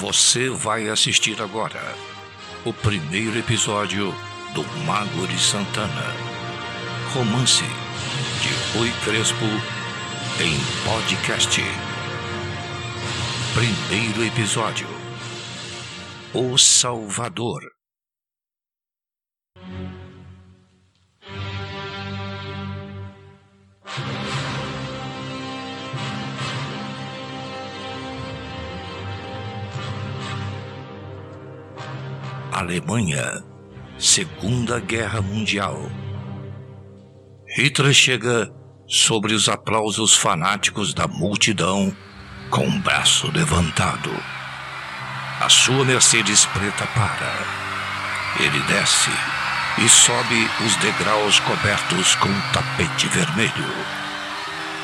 Você vai assistir agora o primeiro episódio do Mago de Santana. Romance de Rui Crespo em podcast. Primeiro episódio. O Salvador. Alemanha, Segunda Guerra Mundial. Hitler chega sobre os aplausos fanáticos da multidão com o braço levantado. A sua Mercedes preta para. Ele desce e sobe os degraus cobertos com tapete vermelho.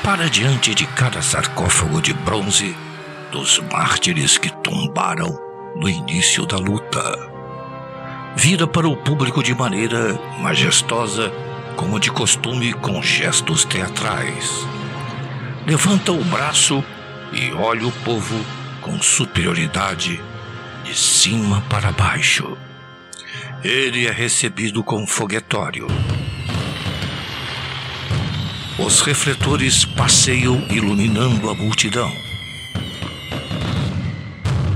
Para diante de cada sarcófago de bronze dos mártires que tombaram no início da luta vira para o público de maneira majestosa, como de costume, com gestos teatrais. Levanta o braço e olha o povo com superioridade de cima para baixo. Ele é recebido com foguetório. Os refletores passeiam iluminando a multidão.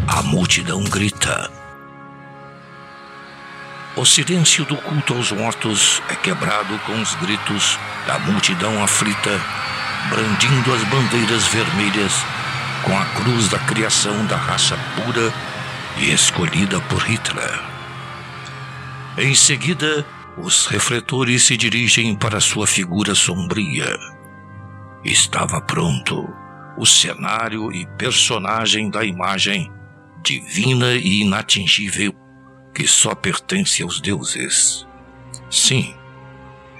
A multidão grita. O silêncio do culto aos mortos é quebrado com os gritos da multidão aflita, brandindo as bandeiras vermelhas com a cruz da criação da raça pura e escolhida por Hitler. Em seguida, os refletores se dirigem para sua figura sombria. Estava pronto o cenário e personagem da imagem divina e inatingível que só pertence aos deuses. Sim,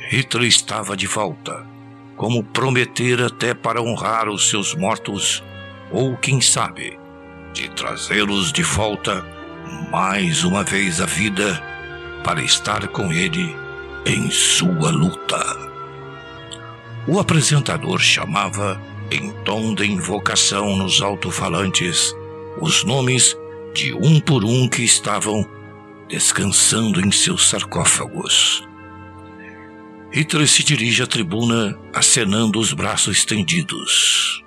Hitler estava de volta, como prometer até para honrar os seus mortos, ou quem sabe, de trazê-los de volta mais uma vez à vida para estar com ele em sua luta. O apresentador chamava, em tom de invocação nos alto-falantes, os nomes de um por um que estavam descansando em seus sarcófagos. Hitler se dirige à tribuna, acenando os braços estendidos.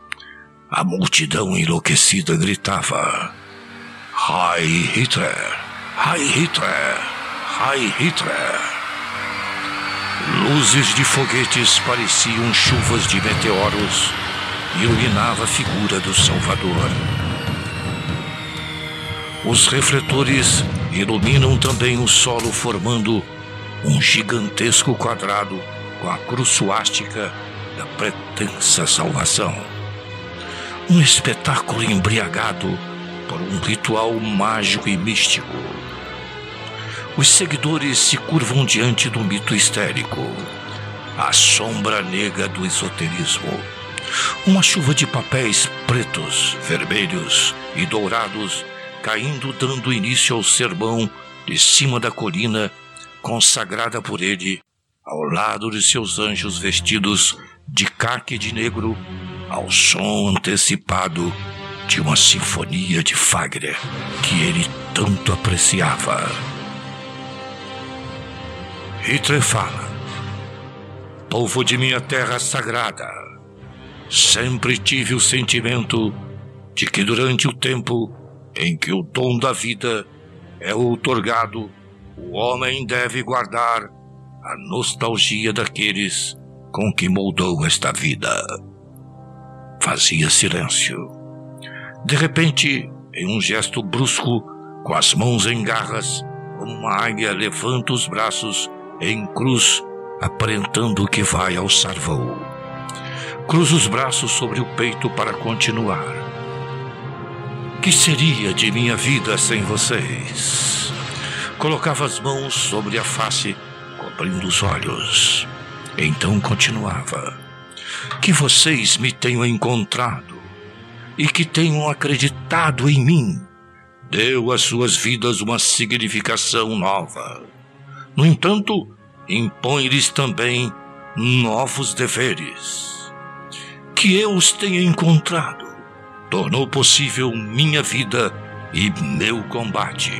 A multidão enlouquecida gritava: Heil Hitler! Heil Hitler! Heil Hitler! Luzes de foguetes pareciam chuvas de meteoros e iluminava a figura do Salvador. Os refletores iluminam também o solo, formando um gigantesco quadrado com a cruz suástica da pretensa salvação. Um espetáculo embriagado por um ritual mágico e místico. Os seguidores se curvam diante do mito histérico, a sombra negra do esoterismo. Uma chuva de papéis pretos, vermelhos e dourados caindo dando início ao sermão de cima da colina, consagrada por ele, ao lado de seus anjos vestidos de caque de negro, ao som antecipado de uma sinfonia de Fagner que ele tanto apreciava. Hitler fala: Povo de minha terra sagrada, sempre tive o sentimento de que durante o tempo em que o dom da vida é outorgado, o homem deve guardar a nostalgia daqueles com que moldou esta vida. Fazia silêncio. De repente, em um gesto brusco, com as mãos em garras, uma águia levanta os braços em cruz, aparentando que vai alçar voo. Cruza os braços sobre o peito para continuar que seria de minha vida sem vocês? Colocava as mãos sobre a face, cobrindo os olhos. Então continuava: Que vocês me tenham encontrado e que tenham acreditado em mim deu às suas vidas uma significação nova. No entanto, impõe-lhes também novos deveres. Que eu os tenha encontrado tornou possível minha vida e meu combate.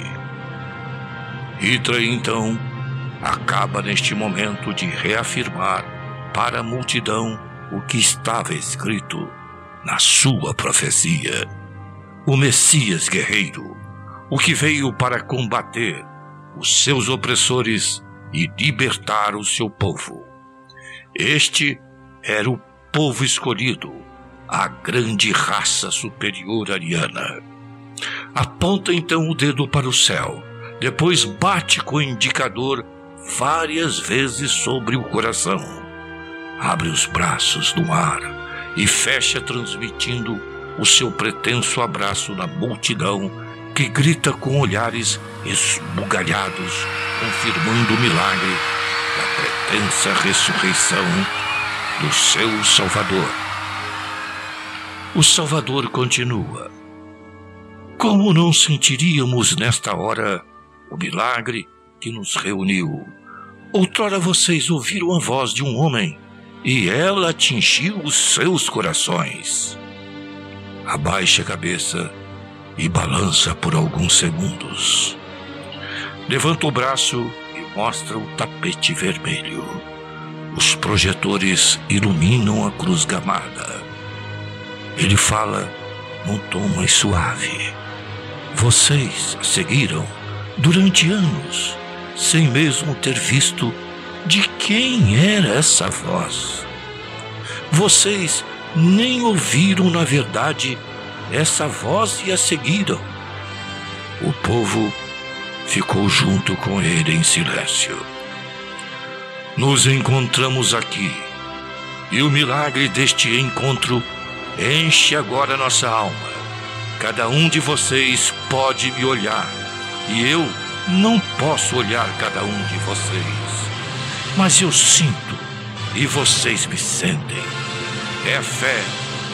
Hitra então acaba neste momento de reafirmar para a multidão o que estava escrito na sua profecia. O Messias guerreiro, o que veio para combater os seus opressores e libertar o seu povo. Este era o povo escolhido, a grande raça superior ariana. Aponta então o dedo para o céu, depois bate com o indicador várias vezes sobre o coração. Abre os braços no ar e fecha transmitindo o seu pretenso abraço na multidão que grita com olhares esbugalhados, confirmando o milagre da pretensa ressurreição do seu Salvador. O Salvador continua. Como não sentiríamos nesta hora o milagre que nos reuniu? Outrora vocês ouviram a voz de um homem e ela atingiu os seus corações. Abaixe a cabeça e balança por alguns segundos. Levanta o braço e mostra o tapete vermelho. Os projetores iluminam a cruz gamada. Ele fala num tom mais suave. Vocês seguiram durante anos, sem mesmo ter visto de quem era essa voz. Vocês nem ouviram, na verdade, essa voz e a seguiram. O povo ficou junto com ele em silêncio. Nos encontramos aqui e o milagre deste encontro enche agora nossa alma. Cada um de vocês pode me olhar e eu não posso olhar cada um de vocês. Mas eu sinto e vocês me sentem. É a fé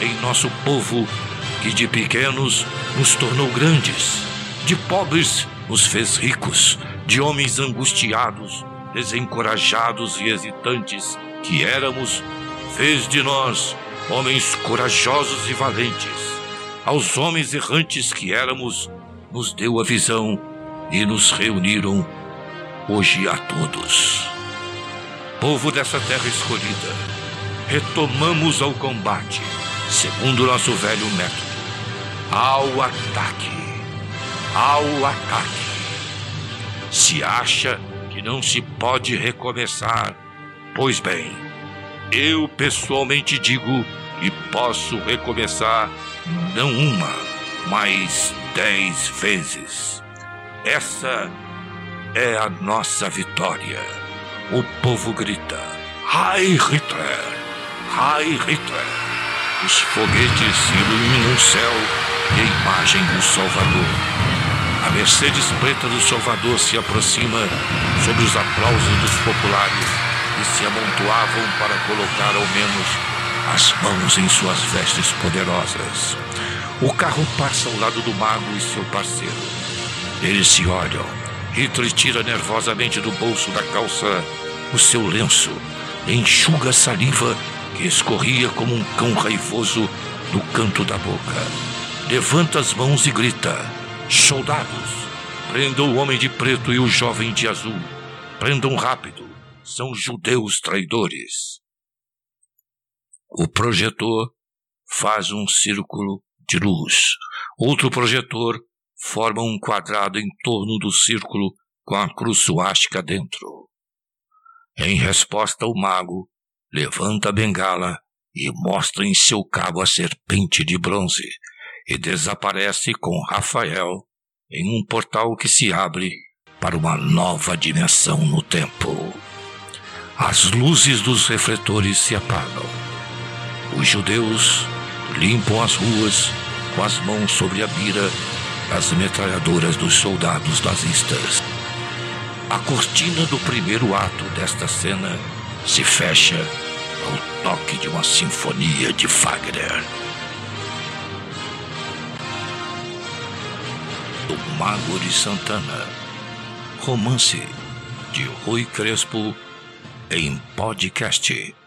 em nosso povo que de pequenos nos tornou grandes, de pobres nos fez ricos, de homens angustiados, desencorajados e hesitantes que éramos, fez de nós homens corajosos e valentes. Aos homens errantes que éramos, nos deu a visão e nos reuniram hoje a todos. Povo dessa terra escolhida, retomamos ao combate, segundo nosso velho método ao ataque. Ao ataque. Se acha que não se pode recomeçar, pois bem, eu pessoalmente digo e posso recomeçar não uma, mas dez vezes. Essa é a nossa vitória. O povo grita: Heil Hitler! Heil Hitler! Os foguetes iluminam o céu e a imagem do Salvador. A Mercedes preta do Salvador se aproxima sob os aplausos dos populares se amontoavam para colocar ao menos as mãos em suas vestes poderosas. O carro passa ao lado do mago e seu parceiro. Eles se olham. Hitler tira nervosamente do bolso da calça o seu lenço, enxuga a saliva que escorria como um cão raivoso do canto da boca levanta as mãos e grita: Soldados, prendam o homem de preto e o jovem de azul. Prendam rápido, são judeus traidores. O projetor faz um círculo de luz. Outro projetor forma um quadrado em torno do círculo com a cruz suástica dentro. Em resposta, o mago levanta a bengala e mostra em seu cabo a serpente de bronze, e desaparece com Rafael em um portal que se abre para uma nova dimensão no tempo. As luzes dos refletores se apagam. Os judeus limpam as ruas com as mãos sobre a mira das metralhadoras dos soldados nazistas. A cortina do primeiro ato desta cena se fecha ao toque de uma sinfonia de Wagner. do Mago de Santana. Romance de Rui Crespo em podcast.